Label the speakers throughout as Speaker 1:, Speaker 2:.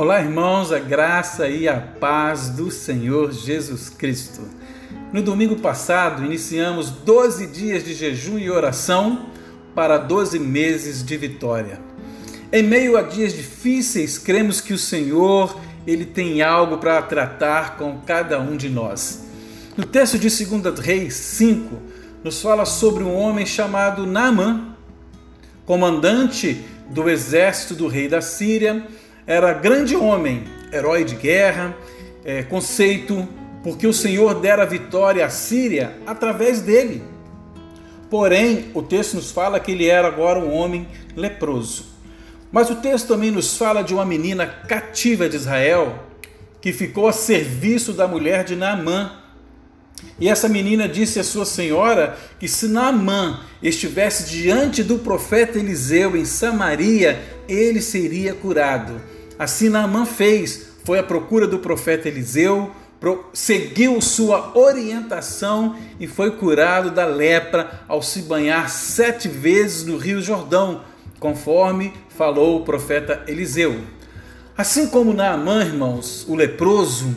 Speaker 1: Olá, irmãos, a graça e a paz do Senhor Jesus Cristo. No domingo passado, iniciamos 12 dias de jejum e oração para 12 meses de vitória. Em meio a dias difíceis, cremos que o Senhor, ele tem algo para tratar com cada um de nós. No texto de 2 Reis 5, nos fala sobre um homem chamado Naamã, comandante do exército do rei da Síria, era grande homem, herói de guerra, é, conceito, porque o Senhor dera vitória à Síria através dele. Porém, o texto nos fala que ele era agora um homem leproso. Mas o texto também nos fala de uma menina cativa de Israel que ficou a serviço da mulher de Naamã. E essa menina disse à sua senhora que se Naamã estivesse diante do profeta Eliseu em Samaria, ele seria curado. Assim Naamã fez, foi à procura do profeta Eliseu, seguiu sua orientação e foi curado da lepra ao se banhar sete vezes no Rio Jordão, conforme falou o profeta Eliseu. Assim como Naamã, irmãos, o leproso,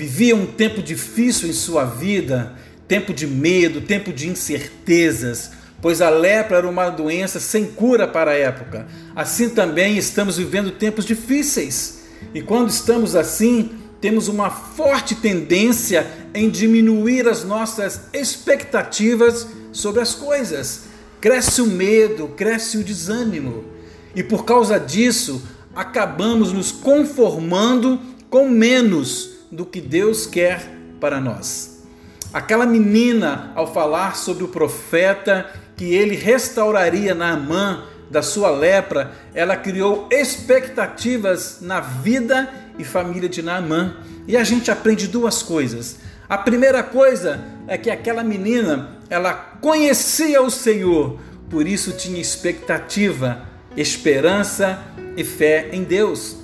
Speaker 1: vivia um tempo difícil em sua vida, tempo de medo, tempo de incertezas, pois a lepra era uma doença sem cura para a época. Assim também estamos vivendo tempos difíceis. E quando estamos assim, temos uma forte tendência em diminuir as nossas expectativas sobre as coisas. Cresce o medo, cresce o desânimo. E por causa disso, acabamos nos conformando com menos do que Deus quer para nós. Aquela menina, ao falar sobre o profeta que ele restauraria Naamã da sua lepra, ela criou expectativas na vida e família de Naamã. E a gente aprende duas coisas. A primeira coisa é que aquela menina, ela conhecia o Senhor, por isso tinha expectativa, esperança e fé em Deus.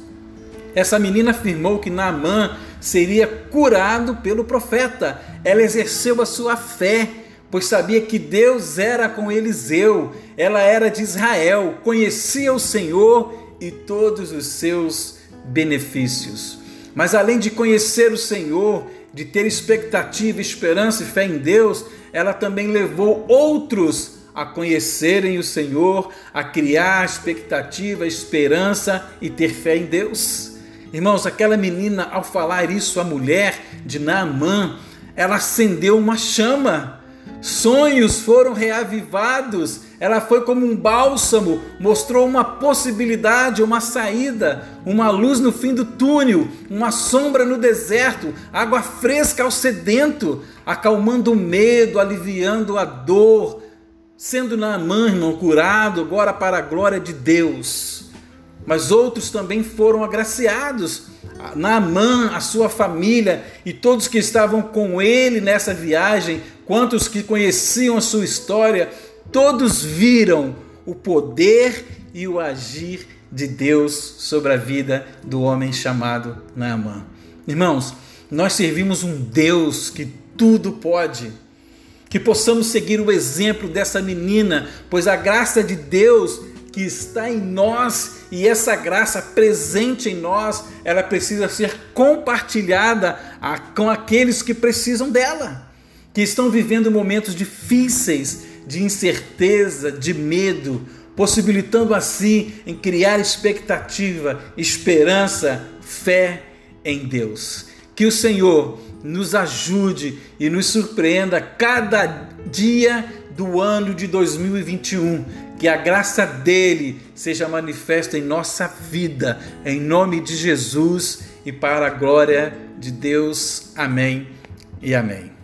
Speaker 1: Essa menina afirmou que Naamã seria curado pelo profeta. Ela exerceu a sua fé pois sabia que Deus era com Eliseu, ela era de Israel, conhecia o Senhor e todos os seus benefícios. Mas além de conhecer o Senhor, de ter expectativa, esperança e fé em Deus, ela também levou outros a conhecerem o Senhor, a criar expectativa, esperança e ter fé em Deus. Irmãos, aquela menina, ao falar isso à mulher de Naamã, ela acendeu uma chama sonhos foram reavivados. Ela foi como um bálsamo, mostrou uma possibilidade, uma saída, uma luz no fim do túnel, uma sombra no deserto, água fresca ao sedento, acalmando o medo, aliviando a dor, sendo Naamã, irmão, curado agora para a glória de Deus. Mas outros também foram agraciados. Naamã, a sua família e todos que estavam com ele nessa viagem quantos que conheciam a sua história, todos viram o poder e o agir de Deus sobre a vida do homem chamado Naamã. Irmãos, nós servimos um Deus que tudo pode. Que possamos seguir o exemplo dessa menina, pois a graça de Deus que está em nós e essa graça presente em nós, ela precisa ser compartilhada com aqueles que precisam dela que estão vivendo momentos difíceis de incerteza, de medo, possibilitando assim em criar expectativa, esperança, fé em Deus. Que o Senhor nos ajude e nos surpreenda cada dia do ano de 2021. Que a graça dele seja manifesta em nossa vida, em nome de Jesus e para a glória de Deus. Amém e amém.